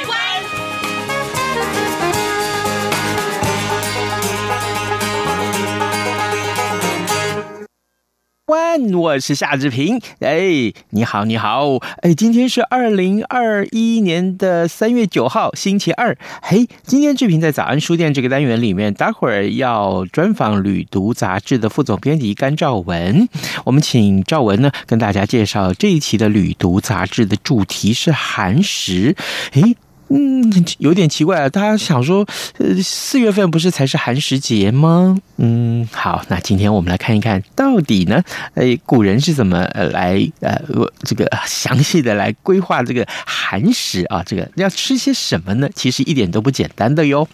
台湾》。万，我是夏志平。哎，你好，你好。哎，今天是二零二一年的三月九号，星期二。嘿，今天志平在早安书店这个单元里面，待会儿要专访《旅读》杂志的副总编辑甘兆文。我们请兆文呢，跟大家介绍这一期的《旅读》杂志的主题是寒食。哎。嗯，有点奇怪啊！大家想说，呃，四月份不是才是寒食节吗？嗯，好，那今天我们来看一看到底呢，呃，古人是怎么呃来呃这个详细的来规划这个寒食啊？这个要吃些什么呢？其实一点都不简单的哟。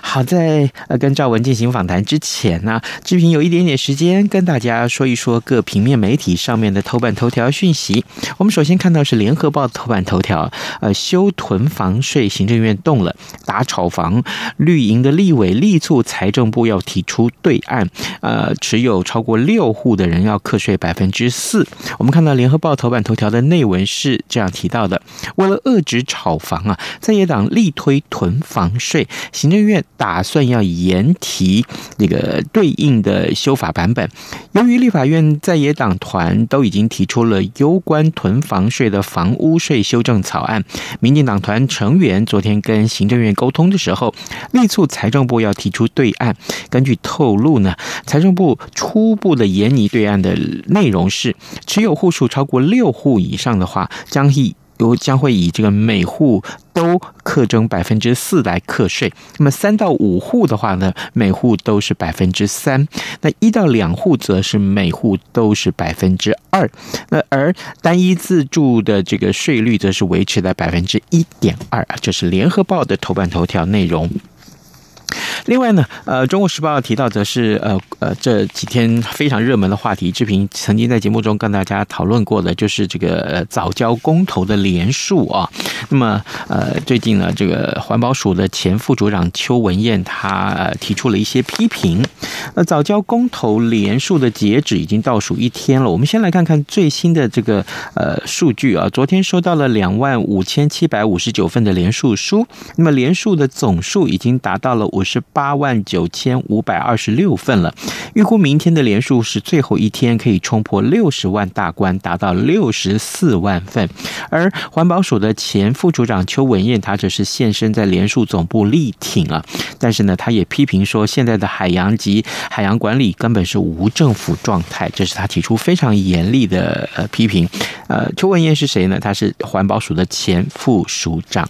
好，在呃跟赵文进行访谈之前呢，志平有一点点时间跟大家说一说各平面媒体上面的头版头条讯息。我们首先看到是联合报头版头条，呃，修囤房。税行政院动了，打炒房，绿营的立委力促财政部要提出对案，呃，持有超过六户的人要课税百分之四。我们看到联合报头版头条的内文是这样提到的：为了遏止炒房啊，在野党力推囤房税，行政院打算要延提那个对应的修法版本。由于立法院在野党团都已经提出了攸关囤房税的房屋税修正草案，民进党团成。员昨天跟行政院沟通的时候，力促财政部要提出对案。根据透露呢，财政部初步的研拟对案的内容是，持有户数超过六户以上的话，将以由将会以这个每户。都课征百分之四来课税，那么三到五户的话呢，每户都是百分之三；那一到两户则是每户都是百分之二。那而单一自住的这个税率则是维持在百分之一点二啊，这是联合报的头版头条内容。另外呢，呃，《中国时报》提到的是，呃呃，这几天非常热门的话题，志平曾经在节目中跟大家讨论过的，就是这个早交公投的连数啊。那么，呃，最近呢，这个环保署的前副署长邱文彦他提出了一些批评。那早教公投连数的截止已经倒数一天了，我们先来看看最新的这个呃数据啊。昨天收到了两万五千七百五十九份的连数书，那么连数的总数已经达到了五十八万九千五百二十六份了。预估明天的连数是最后一天，可以冲破六十万大关，达到六十四万份。而环保署的前副署长邱文彦，他则是现身在连数总部力挺啊，但是呢，他也批评说，现在的海洋及海洋管理根本是无政府状态，这是他提出非常严厉的呃批评。呃，邱文彦是谁呢？他是环保署的前副署长。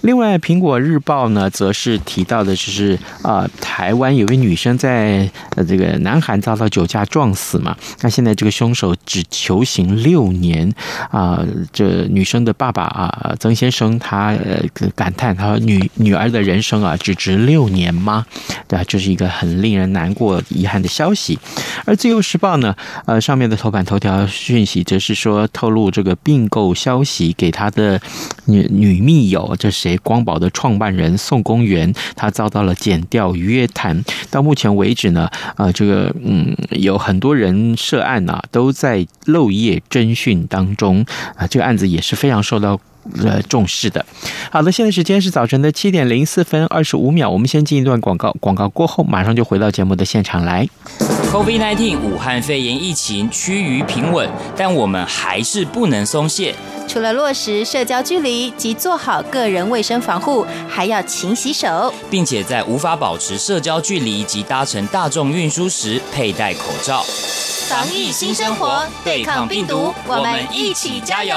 另外，《苹果日报》呢，则是提到的就是啊、台湾有位女生在呃这个南韩遭到酒驾撞死嘛，那现在这个凶手只求刑六年啊、这女生的爸爸啊，曾先生他呃感叹，他说女女儿的人生啊，只值六年吗？对啊，这是一个很令人难过、遗憾的消息。而《自由时报》呢，呃，上面的头版头条讯息则是说，透露这个并购消息给他的女女密友，这谁？光宝的创办人宋公元，他遭到了检调约谈。到目前为止呢，呃，这个嗯，有很多人涉案啊，都在漏夜侦讯当中啊。这个案子也是非常受到呃重视的。好的，现在时间是早晨的七点零四分二十五秒，我们先进一段广告，广告过后马上就回到节目的现场来。COVID-19 武汉肺炎疫情趋于平稳，但我们还是不能松懈。除了落实社交距离及做好个人卫生防护，还要勤洗手，并且在无法保持社交距离及搭乘大众运输时佩戴口罩。防疫新生活，对抗病毒，我们一起加油！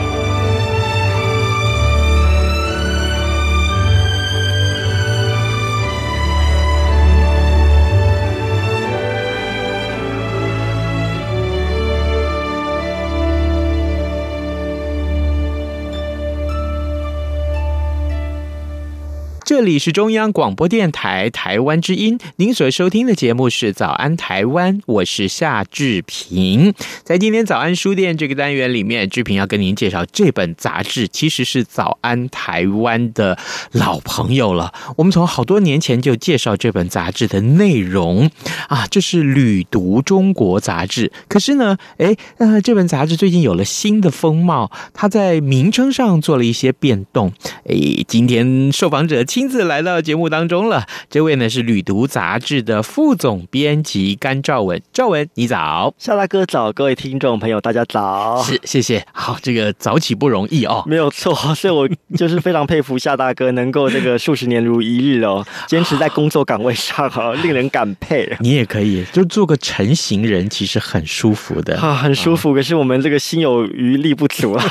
这里是中央广播电台台湾之音，您所收听的节目是《早安台湾》，我是夏志平。在今天早安书店这个单元里面，志平要跟您介绍这本杂志，其实是《早安台湾》的老朋友了。我们从好多年前就介绍这本杂志的内容啊，这是《旅读中国》杂志。可是呢，哎，呃，这本杂志最近有了新的风貌，它在名称上做了一些变动。哎，今天受访者亲自来到节目当中了，这位呢是《旅读》杂志的副总编辑甘兆文。兆文，你早，夏大哥早，各位听众朋友，大家早。是，谢谢。好，这个早起不容易哦，没有错，所以我就是非常佩服夏大哥，能够这个数十年如一日哦，坚持在工作岗位上啊，令人感佩。你也可以，就做个成型人，其实很舒服的啊，很舒服。可是我们这个心有余力不足啊。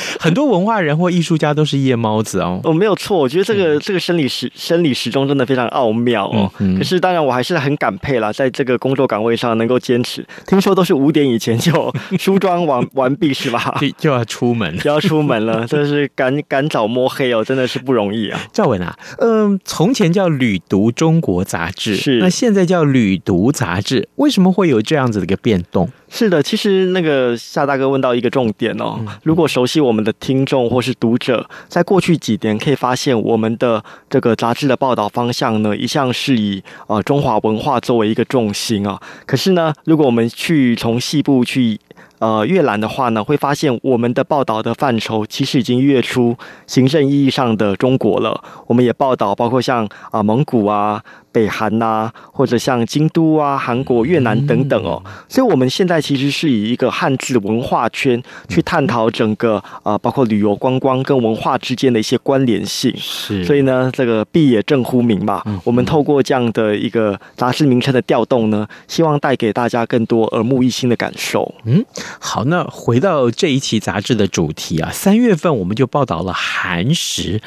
很多文化人或艺术家都是夜猫子哦。哦，没有错，我觉得这个这个生理时生理时钟真的非常奥妙哦。嗯嗯、可是当然，我还是很感佩啦，在这个工作岗位上能够坚持。听说都是五点以前就梳妆完完毕是吧？就就要出门，就要出门了，真是赶赶早摸黑哦，真的是不容易啊。赵文啊，嗯、呃，从前叫《旅读中国》杂志，是那现在叫《旅读》杂志，为什么会有这样子的一个变动？是的，其实那个夏大哥问到一个重点哦。如果熟悉我们的听众或是读者，在过去几年可以发现，我们的这个杂志的报道方向呢，一向是以呃中华文化作为一个重心啊。可是呢，如果我们去从细部去呃阅览的话呢，会发现我们的报道的范畴其实已经跃出行政意义上的中国了。我们也报道包括像啊、蒙古啊。北韩呐、啊，或者像京都啊、韩国、越南等等哦，所以我们现在其实是以一个汉字文化圈去探讨整个啊、呃，包括旅游观光跟文化之间的一些关联性。是，所以呢，这个毕也正乎名嘛。我们透过这样的一个杂志名称的调动呢，希望带给大家更多耳目一新的感受。嗯，好，那回到这一期杂志的主题啊，三月份我们就报道了寒食。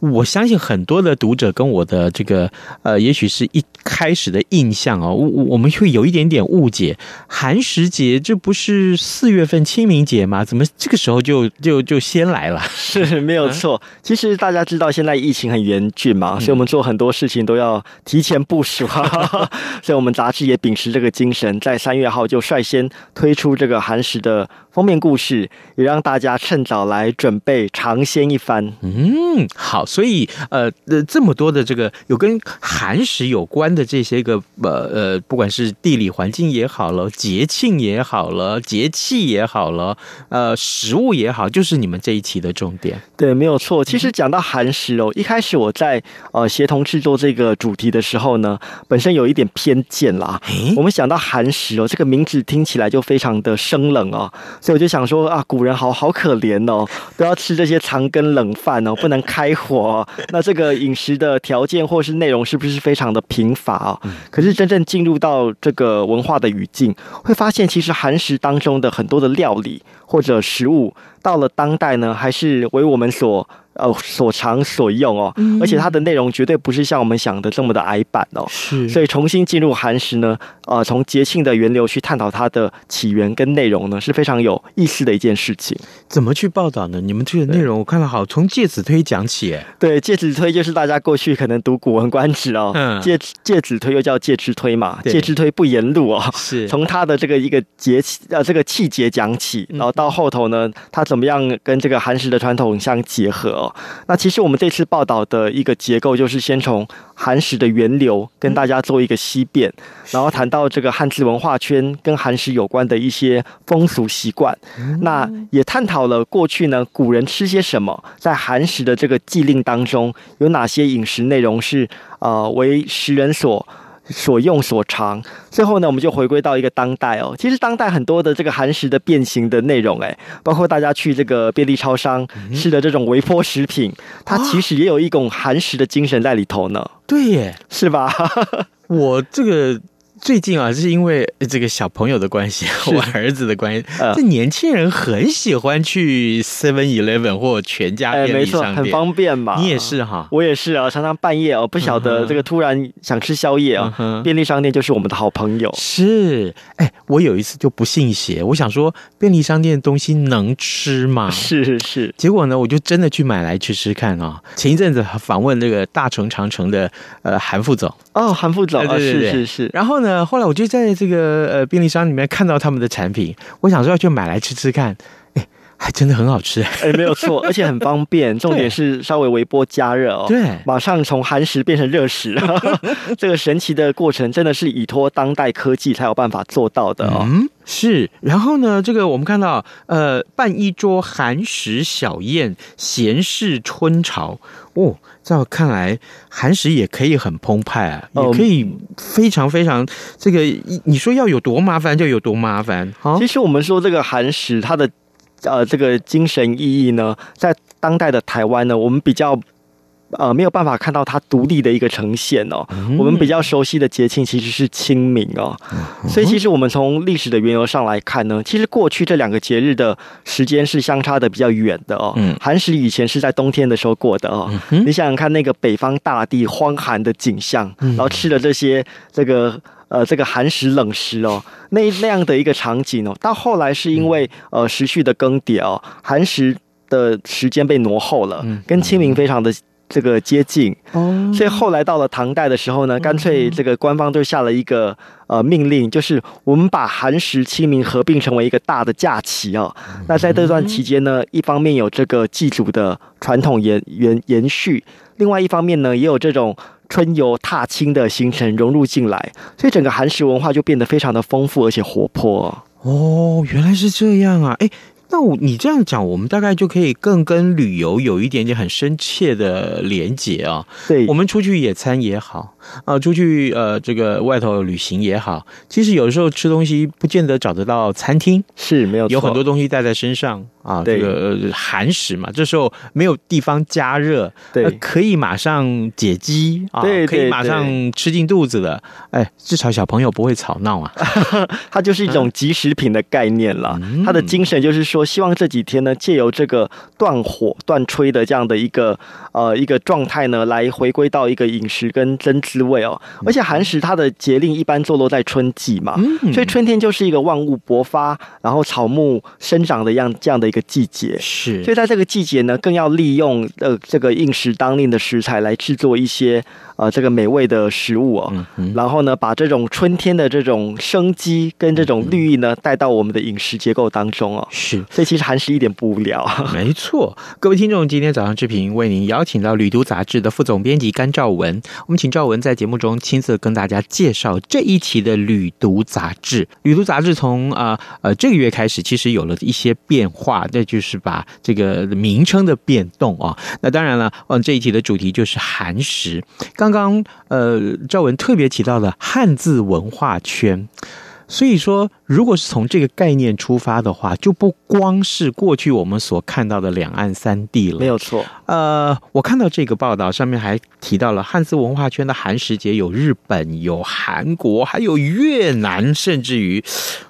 我相信很多的读者跟我的这个呃，也许是。ikke 开始的印象哦，我我们会有一点点误解。寒食节这不是四月份清明节吗？怎么这个时候就就就先来了？是没有错。其实大家知道现在疫情很严峻嘛，所以我们做很多事情都要提前部署。所以我们杂志也秉持这个精神，在三月号就率先推出这个寒食的封面故事，也让大家趁早来准备尝鲜一番。嗯，好。所以呃呃，这么多的这个有跟寒食有关的这些个呃呃，不管是地理环境也好了，节庆也好了，节气也好了，呃，食物也好，就是你们这一期的重点。对，没有错。其实讲到寒食哦，一开始我在呃协同制作这个主题的时候呢，本身有一点偏见啦。我们想到寒食哦，这个名字听起来就非常的生冷哦，所以我就想说啊，古人好好可怜哦，都要吃这些长羹冷饭哦，不能开火哦。那这个饮食的条件或是内容是不是非常的贫乏啊，可是真正进入到这个文化的语境，会发现其实韩食当中的很多的料理或者食物，到了当代呢，还是为我们所。呃，所长所用哦，而且它的内容绝对不是像我们想的这么的矮板哦。是，所以重新进入寒食呢，呃，从节庆的源流去探讨它的起源跟内容呢，是非常有意思的一件事情。怎么去报道呢？你们这个内容我看了好，从介子推讲起。对，介子推就是大家过去可能读《古文观止》哦，嗯，介介子推又叫介之推嘛，介之推不言路哦，是从他的这个一个节气呃这个气节讲起，然后到后头呢，他怎么样跟这个寒食的传统相结合哦。那其实我们这次报道的一个结构，就是先从寒食的源流跟大家做一个析辨，然后谈到这个汉字文化圈跟寒食有关的一些风俗习惯，那也探讨了过去呢古人吃些什么，在寒食的这个祭令当中有哪些饮食内容是呃为时人所所用所长。最后呢，我们就回归到一个当代哦。其实当代很多的这个韩食的变形的内容，哎，包括大家去这个便利超商吃的这种微波食品，它其实也有一种韩食的精神在里头呢。对耶，是吧？我这个。最近啊，是因为这个小朋友的关系，我儿子的关系，这、呃、年轻人很喜欢去 Seven Eleven 或全家便利商店，很方便嘛。你也是哈，我也是啊，常常半夜哦，不晓得这个突然想吃宵夜啊、嗯，便利商店就是我们的好朋友。是，哎，我有一次就不信邪，我想说便利商店的东西能吃吗？是是是，结果呢，我就真的去买来吃吃看啊。前一阵子访问那个大成长城的呃韩副总哦，韩副总啊，对对对是是是，然后呢。后来我就在这个呃便利商里面看到他们的产品，我想说要去买来吃吃看，还真的很好吃，哎，没有错，而且很方便，重点是稍微微波加热哦，对，马上从寒食变成热食，这个神奇的过程真的是依托当代科技才有办法做到的哦。嗯，是。然后呢，这个我们看到呃，办一桌寒食小宴，闲适春潮哦。在我看来，韩食也可以很澎湃啊，也可以非常非常这个，你说要有多麻烦就有多麻烦。其实我们说这个韩食，它的呃这个精神意义呢，在当代的台湾呢，我们比较。呃，没有办法看到它独立的一个呈现哦。我们比较熟悉的节庆其实是清明哦，所以其实我们从历史的缘由上来看呢，其实过去这两个节日的时间是相差的比较远的哦。寒食以前是在冬天的时候过的哦。你想想看，那个北方大地荒寒的景象，然后吃了这些这个呃这个寒食冷食哦，那那样的一个场景哦，到后来是因为呃时序的更迭哦，寒食的时间被挪后了，跟清明非常的。这个接近，所以后来到了唐代的时候呢，干脆这个官方就下了一个呃命令，就是我们把寒食、清明合并成为一个大的假期哦。那在这段期间呢，一方面有这个祭祖的传统延延延续，另外一方面呢，也有这种春游踏青的行程融入进来，所以整个韩食文化就变得非常的丰富而且活泼。哦，原来是这样啊！哎。那我你这样讲，我们大概就可以更跟旅游有一点点很深切的连结啊。对，我们出去野餐也好啊，出去呃这个外头旅行也好，其实有的时候吃东西不见得找得到餐厅，是没有错，有很多东西带在身上啊。这个寒食嘛，这时候没有地方加热，对，可以马上解饥啊，对，可以马上吃进肚子的。哎，至少小朋友不会吵闹啊。它就是一种即食品的概念了，嗯，它的精神就是说。希望这几天呢，借由这个断火断炊的这样的一个呃一个状态呢，来回归到一个饮食跟真滋味哦。而且寒食它的节令一般坐落在春季嘛，所以春天就是一个万物勃发，然后草木生长的样这样的一个季节。是，所以在这个季节呢，更要利用呃这个应时当令的食材来制作一些呃这个美味的食物哦。然后呢，把这种春天的这种生机跟这种绿意呢，带到我们的饮食结构当中哦。是。所以其实韩食一点不无聊，没错。各位听众，今天早上志平为您邀请到《旅读杂志》的副总编辑甘兆文，我们请兆文在节目中亲自跟大家介绍这一期的《旅读杂志》。《旅读杂志》从啊呃，呃这个月开始，其实有了一些变化，那就是把这个名称的变动啊。那当然了，嗯，这一题的主题就是寒食。刚刚呃，赵文特别提到了汉字文化圈。所以说，如果是从这个概念出发的话，就不光是过去我们所看到的两岸三地了。没有错。呃，我看到这个报道上面还提到了汉字文化圈的寒食节有日本、有韩国，还有越南，甚至于，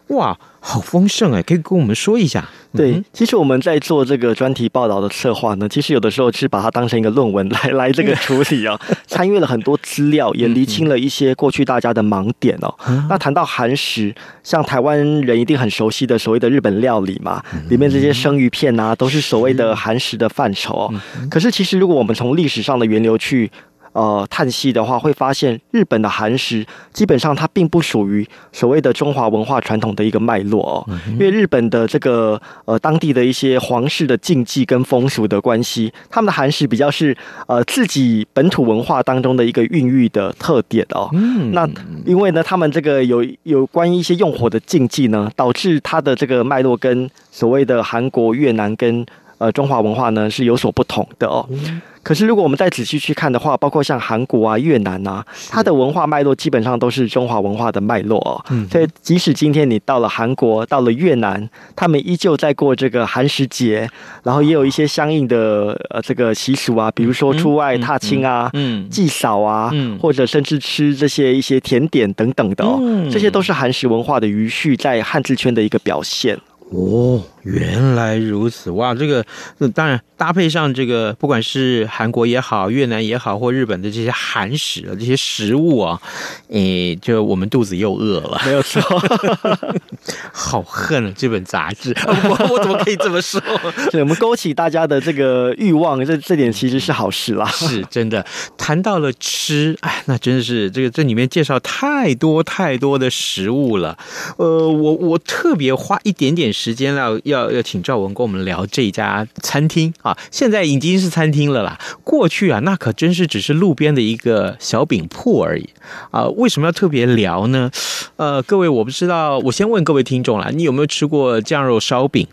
哇。好丰盛哎，可以跟我们说一下？对，其实我们在做这个专题报道的策划呢，其实有的时候是把它当成一个论文来来这个处理啊，参与了很多资料，也厘清了一些过去大家的盲点哦。那谈到韩食，像台湾人一定很熟悉的所谓的日本料理嘛，里面这些生鱼片啊，都是所谓的韩食的范畴哦。可是其实如果我们从历史上的源流去。呃，探析的话会发现，日本的寒食基本上它并不属于所谓的中华文化传统的一个脉络哦，因为日本的这个呃当地的一些皇室的禁忌跟风俗的关系，他们的寒食比较是呃自己本土文化当中的一个孕育的特点哦。那因为呢，他们这个有有关于一些用火的禁忌呢，导致它的这个脉络跟所谓的韩国、越南跟呃中华文化呢是有所不同的哦。可是如果我们再仔细去看的话，包括像韩国啊、越南啊，它的文化脉络基本上都是中华文化的脉络哦。嗯，所以即使今天你到了韩国、到了越南，他们依旧在过这个寒食节，然后也有一些相应的呃这个习俗啊，比如说出外踏青啊、嗯、祭扫啊，或者甚至吃这些一些甜点等等的哦，这些都是韩食文化的余绪在汉字圈的一个表现。哦，原来如此哇！这个当然搭配上这个，不管是韩国也好、越南也好，或日本的这些韩食啊，这些食物啊，诶，就我们肚子又饿了，没有错。好恨啊！这本杂志，我我怎么可以这么说？对，我们勾起大家的这个欲望，这这点其实是好事啦。是真的，谈到了吃，哎，那真的是这个这里面介绍太多太多的食物了。呃，我我特别花一点点。时间要要要要请赵文跟我们聊这家餐厅啊，现在已经是餐厅了啦。过去啊，那可真是只是路边的一个小饼铺而已啊。为什么要特别聊呢？呃，各位，我不知道，我先问各位听众啦，你有没有吃过酱肉烧饼？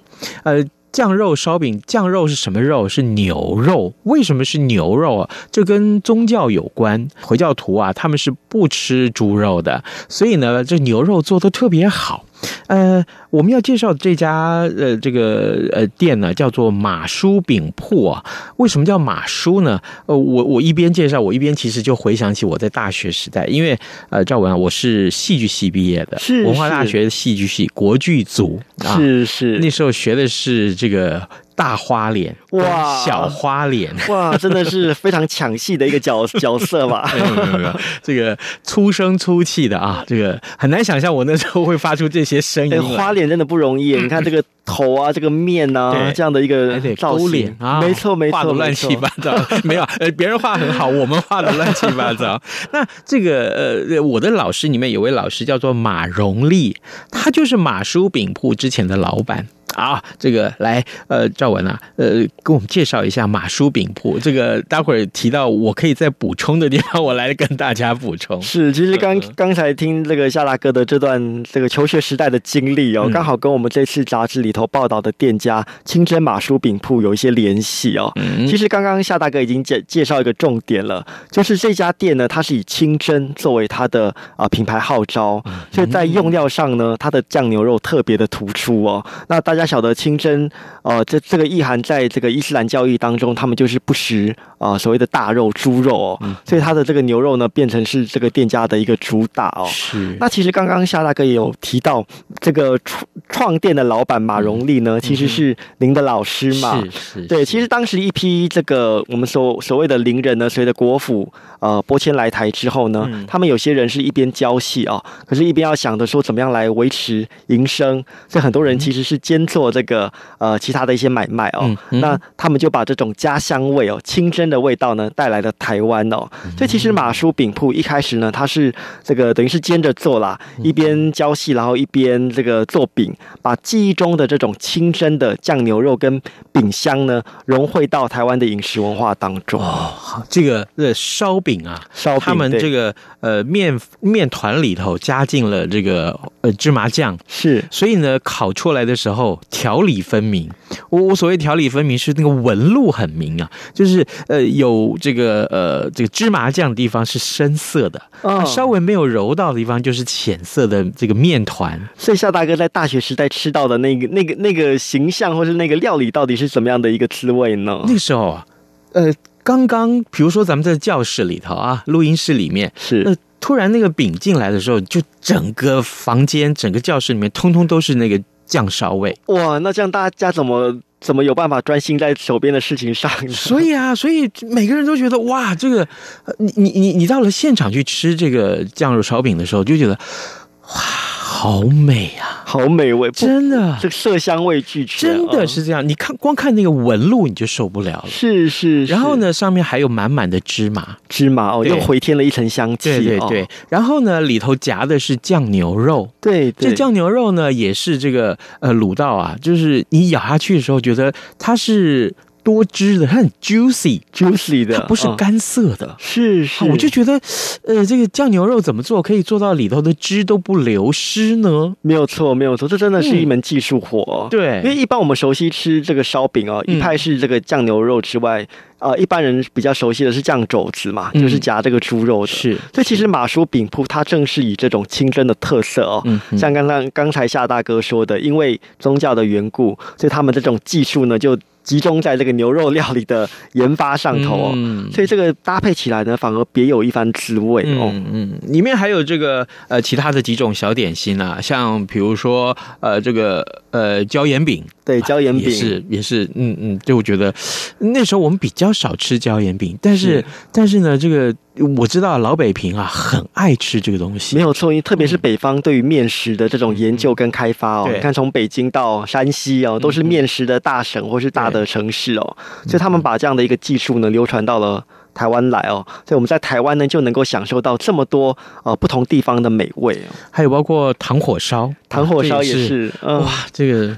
呃。酱肉烧饼，酱肉是什么肉？是牛肉。为什么是牛肉啊？这跟宗教有关。回教徒啊，他们是不吃猪肉的，所以呢，这牛肉做得特别好。呃，我们要介绍这家呃这个呃店呢，叫做马叔饼铺啊。为什么叫马叔呢？呃，我我一边介绍，我一边其实就回想起我在大学时代，因为呃赵文啊，我是戏剧系毕业的，是文化大学戏剧系国剧组啊，是是，那时候学的是。这个大花脸哇，小花脸哇，真的是非常抢戏的一个角 角色吧？没有没有没有，这个粗声粗气的啊，这个很难想象我那时候会发出这些声音。花脸真的不容易，你看这个头啊，这个面啊，这样的一个造型啊，没错没错，画的乱七八糟。没有，呃，别人画很好，我们画的乱七八糟。那这个呃，我的老师里面有位老师叫做马荣利，他就是马叔饼铺之前的老板。啊，这个来，呃，赵文啊，呃，跟我们介绍一下马叔饼铺。这个待会儿提到我可以再补充的地方，我来跟大家补充。是，其实刚刚才听这个夏大哥的这段这个求学时代的经历哦，刚好跟我们这次杂志里头报道的店家清真马叔饼铺有一些联系哦。嗯，其实刚刚夏大哥已经介介绍一个重点了，就是这家店呢，它是以清真作为它的啊品牌号召，所以在用料上呢，它的酱牛肉特别的突出哦。那大家。小的清真，呃，这这个意涵在这个伊斯兰教义当中，他们就是不食啊、呃、所谓的大肉猪肉哦，嗯、所以他的这个牛肉呢，变成是这个店家的一个主打哦。是。那其实刚刚夏大哥也有提到，这个创创店的老板马荣利呢，嗯、其实是您的老师嘛？是是，是。对，其实当时一批这个我们所所谓的伶人呢，随着国府呃拨迁来台之后呢，嗯、他们有些人是一边教戏啊，可是一边要想着说怎么样来维持营生，所以很多人其实是兼。做这个呃其他的一些买卖哦，那他们就把这种家乡味哦、清真的味道呢带来了台湾哦。所以其实马叔饼铺一开始呢，它是这个等于是兼着做啦，一边教戏，然后一边这个做饼，把记忆中的这种清真的酱牛肉跟饼香呢融汇到台湾的饮食文化当中。哦，这个呃烧饼啊，烧饼他们这个呃面面团里头加进了这个呃芝麻酱，是，所以呢烤出来的时候。条理分明，我我所谓条理分明是那个纹路很明啊，就是呃有这个呃这个芝麻酱的地方是深色的，啊，稍微没有揉到的地方就是浅色的这个面团。所以夏大哥在大学时代吃到的那个那个那个形象，或是那个料理，到底是怎么样的一个滋味呢？那个时候啊，呃，刚刚比如说咱们在教室里头啊，录音室里面是，那突然那个饼进来的时候，就整个房间、整个教室里面，通通都是那个。酱烧味哇，那这样大家怎么怎么有办法专心在手边的事情上？所以啊，所以每个人都觉得哇，这个你你你你到了现场去吃这个酱肉烧饼的时候，就觉得哇。好美啊，好美味，真的，这个色香味俱全，真的是这样。你看，光看那个纹路你就受不了了。是是，然后呢，上面还有满满的芝麻，芝麻哦，又回添了一层香气。对对对，然后呢，里头夹的是酱牛肉，对，这酱牛肉呢也是这个呃卤到啊，就是你咬下去的时候觉得它是多汁的，它很 juicy juicy 的，它不是干涩的。嗯、是是，我就觉得，呃，这个酱牛肉怎么做可以做到里头的汁都不流失呢？没有错，没有错，这真的是一门技术活。嗯、对，因为一般我们熟悉吃这个烧饼哦，一派是这个酱牛肉之外。呃，一般人比较熟悉的是酱肘子嘛，嗯、就是夹这个猪肉的。是，所以其实马叔饼铺它正是以这种清真的特色哦，嗯、像刚刚刚才夏大哥说的，因为宗教的缘故，所以他们这种技术呢就。集中在这个牛肉料理的研发上头哦，嗯、所以这个搭配起来呢，反而别有一番滋味哦。嗯，嗯，里面还有这个呃其他的几种小点心啊，像比如说呃这个呃椒盐饼，对，椒盐饼也是也是，嗯嗯，就我觉得那时候我们比较少吃椒盐饼，但是，是。但是呢这个。我知道老北平啊很爱吃这个东西，没有错，因为特别是北方对于面食的这种研究跟开发哦，嗯、你看从北京到山西哦，都是面食的大省或是大的城市哦，对所以他们把这样的一个技术呢流传到了台湾来哦，所以我们在台湾呢就能够享受到这么多呃不同地方的美味哦，还有包括糖火烧，糖火烧也是，嗯、哇，这个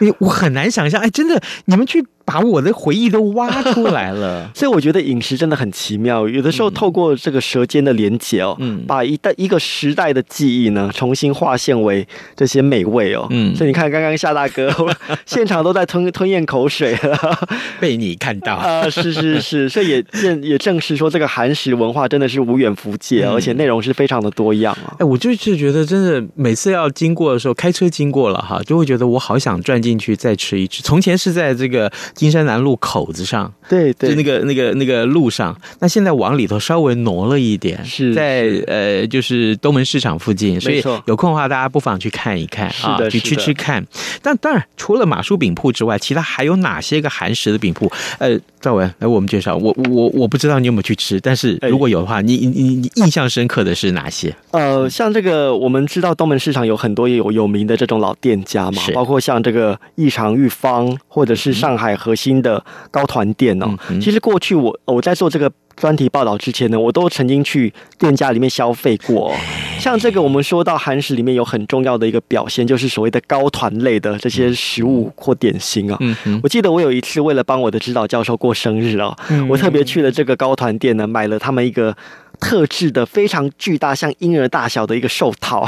你我很难想象，哎，真的你们去。把我的回忆都挖出来了，所以我觉得饮食真的很奇妙。有的时候透过这个舌尖的连接哦，嗯，把一代一个时代的记忆呢，重新划现为这些美味哦，嗯，所以你看，刚刚夏大哥 现场都在吞吞咽口水了，被你看到啊，是是是，所以也正也证实说，这个韩食文化真的是无远弗届，而且内容是非常的多样啊。哎，我就是觉得，真的每次要经过的时候，开车经过了哈，就会觉得我好想转进去再吃一吃。从前是在这个。金山南路口子上，对对，就那个那个那个路上，那现在往里头稍微挪了一点，是在呃，就是东门市场附近，所以有空的话，大家不妨去看一看啊，去吃吃看。但当然，除了马叔饼铺之外，其他还有哪些个韩食的饼铺？呃，赵文来我们介绍。我我我不知道你有没有去吃，但是如果有的话，你你你印象深刻的是哪些？呃，像这个我们知道东门市场有很多有有名的这种老店家嘛，包括像这个异常玉芳，或者是上海核心的高团店哦，嗯、其实过去我我在做这个专题报道之前呢，我都曾经去店家里面消费过。像这个，我们说到韩食里面有很重要的一个表现，就是所谓的高团类的这些食物或点心啊。嗯嗯，我记得我有一次为了帮我的指导教授过生日啊，我特别去了这个高团店呢，买了他们一个。特制的非常巨大，像婴儿大小的一个寿桃。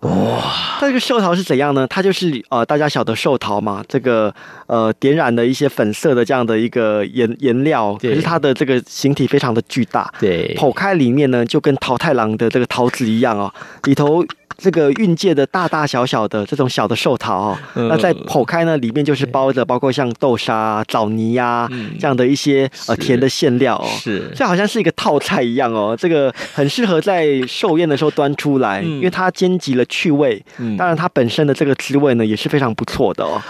哇！它这个寿桃是怎样呢？它就是呃，大家晓得寿桃嘛，这个呃，点染的一些粉色的这样的一个颜颜料，可是它的这个形体非常的巨大。对，剖开里面呢，就跟桃太郎的这个桃子一样哦，里头。这个运界的大大小小的这种小的寿桃哦，那在剖开呢，里面就是包着包括像豆沙、枣泥呀这样的一些呃甜的馅料哦，是，这好像是一个套菜一样哦，这个很适合在寿宴的时候端出来，因为它兼及了趣味，当然它本身的这个滋味呢也是非常不错的哦。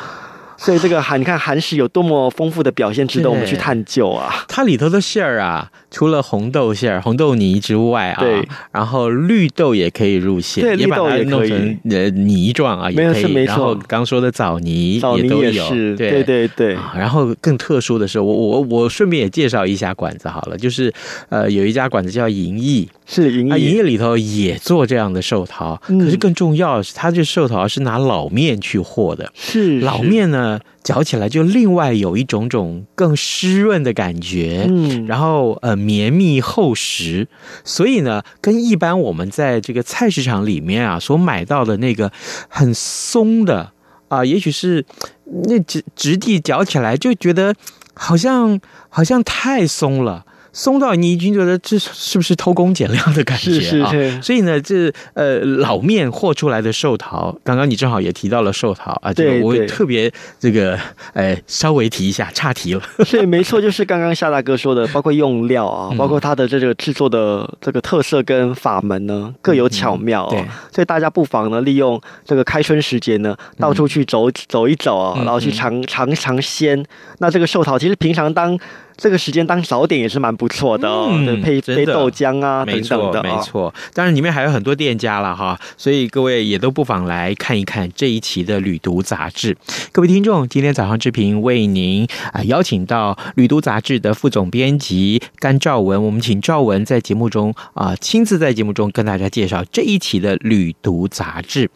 所以这个韩，你看韩食有多么丰富的表现，值得我们去探究啊！它里头的馅儿啊，除了红豆馅儿、红豆泥之外啊，对，然后绿豆也可以入馅，对，绿豆也可以，呃，泥状啊，也可以。没错，然后刚说的枣泥也都有，对对对。然后更特殊的是，我我我顺便也介绍一下馆子好了，就是呃，有一家馆子叫银翼，是银翼，银翼里头也做这样的寿桃，可是更重要的是，它这寿桃是拿老面去和的，是老面呢。嚼起来就另外有一种种更湿润的感觉，嗯，然后呃绵密厚实，所以呢，跟一般我们在这个菜市场里面啊所买到的那个很松的啊、呃，也许是那质质地嚼起来就觉得好像好像太松了。松到你已经觉得这是不是偷工减料的感觉啊？是是是。所以呢，这呃老面和出来的寿桃，刚刚你正好也提到了寿桃啊，对，我特别这个呃稍微提一下，岔题了。对，没错，就是刚刚夏大哥说的，包括用料啊，包括它的这个制作的这个特色跟法门呢，各有巧妙。对，所以大家不妨呢，利用这个开春时节呢，到处去走走一走啊，然后去尝尝尝鲜。那这个寿桃其实平常当。这个时间当早点也是蛮不错的哦，嗯，配配豆浆啊等等的，没错，当然里面还有很多店家了哈，所以各位也都不妨来看一看这一期的《旅读》杂志。各位听众，今天早上志平为您啊邀请到《旅读》杂志的副总编辑甘兆文，我们请兆文在节目中啊亲自在节目中跟大家介绍这一期的《旅读》杂志。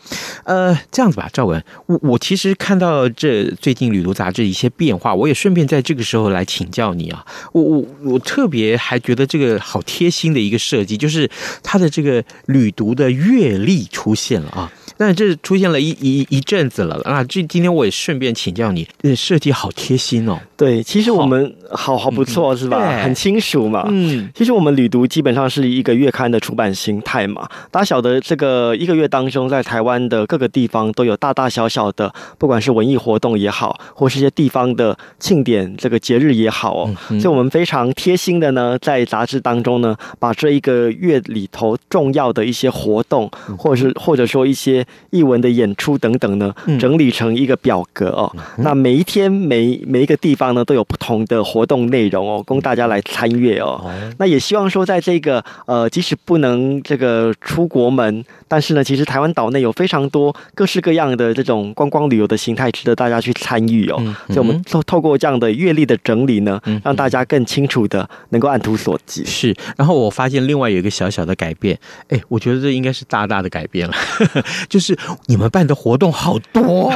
呃，这样子吧，赵文，我我其实看到这最近《旅读》杂志一些变化，我也顺便在这个时候来请教你啊。我我我特别还觉得这个好贴心的一个设计，就是它的这个旅读的阅历出现了啊。但是这出现了一一一阵子了啊！这今天我也顺便请教你，这设计好贴心哦。对，其实我们好好不错、嗯、是吧？很清楚嘛。嗯，其实我们旅读基本上是一个月刊的出版形态嘛。大家晓得这个一个月当中，在台湾的各个地方都有大大小小的，不管是文艺活动也好，或是一些地方的庆典、这个节日也好哦。嗯、所以我们非常贴心的呢，在杂志当中呢，把这一个月里头重要的一些活动，或者是或者说一些。艺文的演出等等呢，整理成一个表格哦。嗯、那每一天每每一个地方呢，都有不同的活动内容哦，供大家来参阅哦。嗯、那也希望说，在这个呃，即使不能这个出国门，但是呢，其实台湾岛内有非常多各式各样的这种观光旅游的形态，值得大家去参与哦。嗯、所以，我们透透过这样的阅历的整理呢，让大家更清楚的能够按图索骥。是。然后我发现另外有一个小小的改变，哎，我觉得这应该是大大的改变了，就是。你们办的活动好多，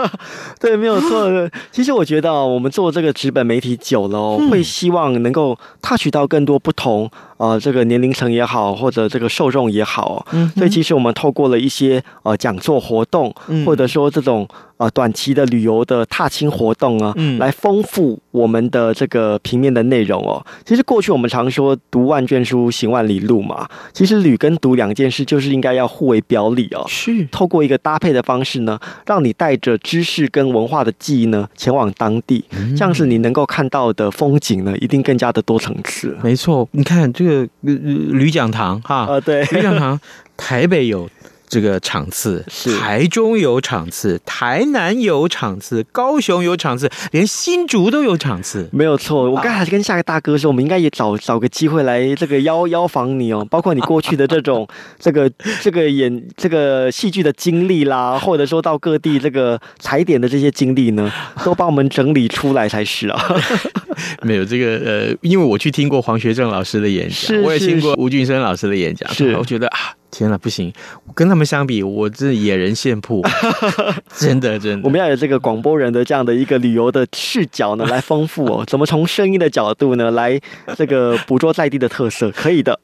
对，没有错。其实我觉得，我们做这个纸本媒体久了哦，会希望能够 touch 到更多不同呃这个年龄层也好，或者这个受众也好。嗯，所以其实我们透过了一些呃讲座活动，或者说这种。呃，短期的旅游的踏青活动啊，嗯，来丰富我们的这个平面的内容哦。其实过去我们常说“读万卷书，行万里路”嘛，其实旅跟读两件事就是应该要互为表里哦。是，透过一个搭配的方式呢，让你带着知识跟文化的记忆呢，前往当地，嗯、这样子你能够看到的风景呢，一定更加的多层次。没错，你看这个吕讲堂哈，呃，对，吕讲堂，台北有。这个场次，台中有场次，台南有场次，高雄有场次，连新竹都有场次，没有错。我刚才跟下个大哥说，我们应该也找找个机会来这个邀邀访你哦，包括你过去的这种 这个这个演这个戏剧的经历啦，或者说到各地这个踩点的这些经历呢，都帮我们整理出来才是啊。没有这个呃，因为我去听过黄学正老师的演讲，我也听过吴俊生老师的演讲，是我觉得啊。天呐，不行！跟他们相比，我这野人献曝，真的真的。我们要有这个广播人的这样的一个旅游的视角呢，来丰富哦。怎么从声音的角度呢，来这个捕捉在地的特色？可以的，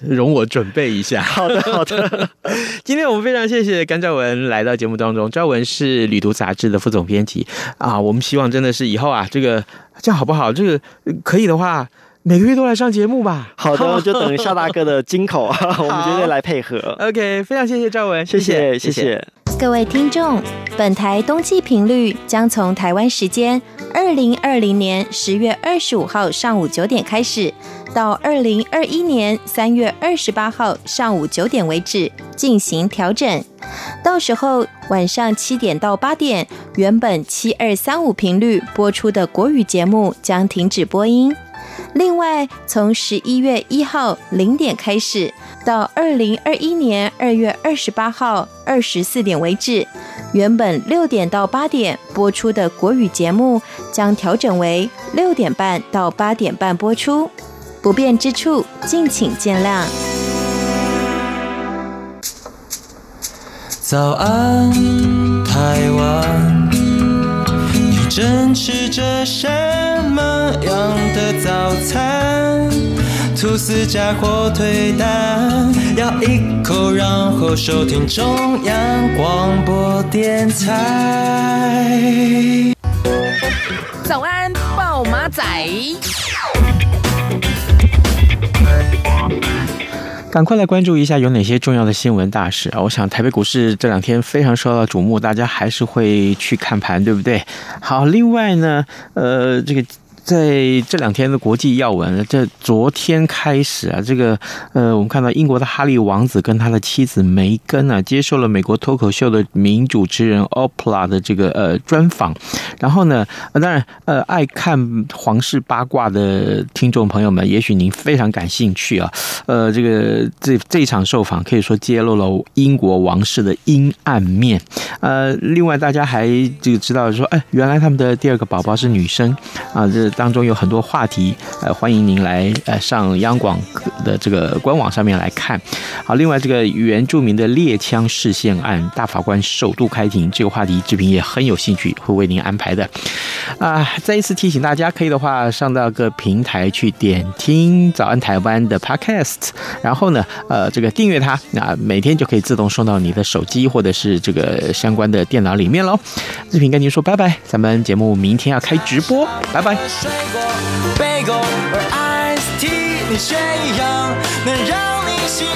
容我准备一下。好的，好的。今天我们非常谢谢甘兆文来到节目当中。兆文是《旅途》杂志的副总编辑啊。我们希望真的是以后啊，这个这样好不好？这个可以的话。每个月都来上节目吧。好的，就等夏大哥的金口啊，我们绝对来配合。OK，非常谢谢赵文，谢谢谢谢。谢谢各位听众，本台冬季频率将从台湾时间二零二零年十月二十五号上午九点开始，到二零二一年三月二十八号上午九点为止进行调整。到时候晚上七点到八点，原本七二三五频率播出的国语节目将停止播音。另外，从十一月一号零点开始，到二零二一年二月二十八号二十四点为止，原本六点到八点播出的国语节目将调整为六点半到八点半播出。不便之处，敬请见谅。早安，台湾，你正吃着什么样的早餐？吐司加火腿蛋，咬一口，然后收听中央广播电台。早安，暴马仔。赶快来关注一下有哪些重要的新闻大事啊！我想台北股市这两天非常受到瞩目，大家还是会去看盘，对不对？好，另外呢，呃，这个。在这两天的国际要闻，这昨天开始啊，这个呃，我们看到英国的哈利王子跟他的妻子梅根啊，接受了美国脱口秀的名主持人 Oprah 的这个呃专访。然后呢，当然呃，爱看皇室八卦的听众朋友们，也许您非常感兴趣啊。呃，这个这这场受访可以说揭露了英国王室的阴暗面。呃，另外大家还这个知道说，哎，原来他们的第二个宝宝是女生啊，这。当中有很多话题，呃，欢迎您来呃上央广的这个官网上面来看。好，另外这个原住民的猎枪事件案，大法官首度开庭，这个话题志平也很有兴趣，会为您安排的。啊，再一次提醒大家，可以的话上到各平台去点听早安台湾的 Podcast，然后呢，呃，这个订阅它，那每天就可以自动送到你的手机或者是这个相关的电脑里面喽。志平跟您说拜拜，咱们节目明天要开直播，拜拜。水果、贝果和 Ice Tea，你选一样，能让你心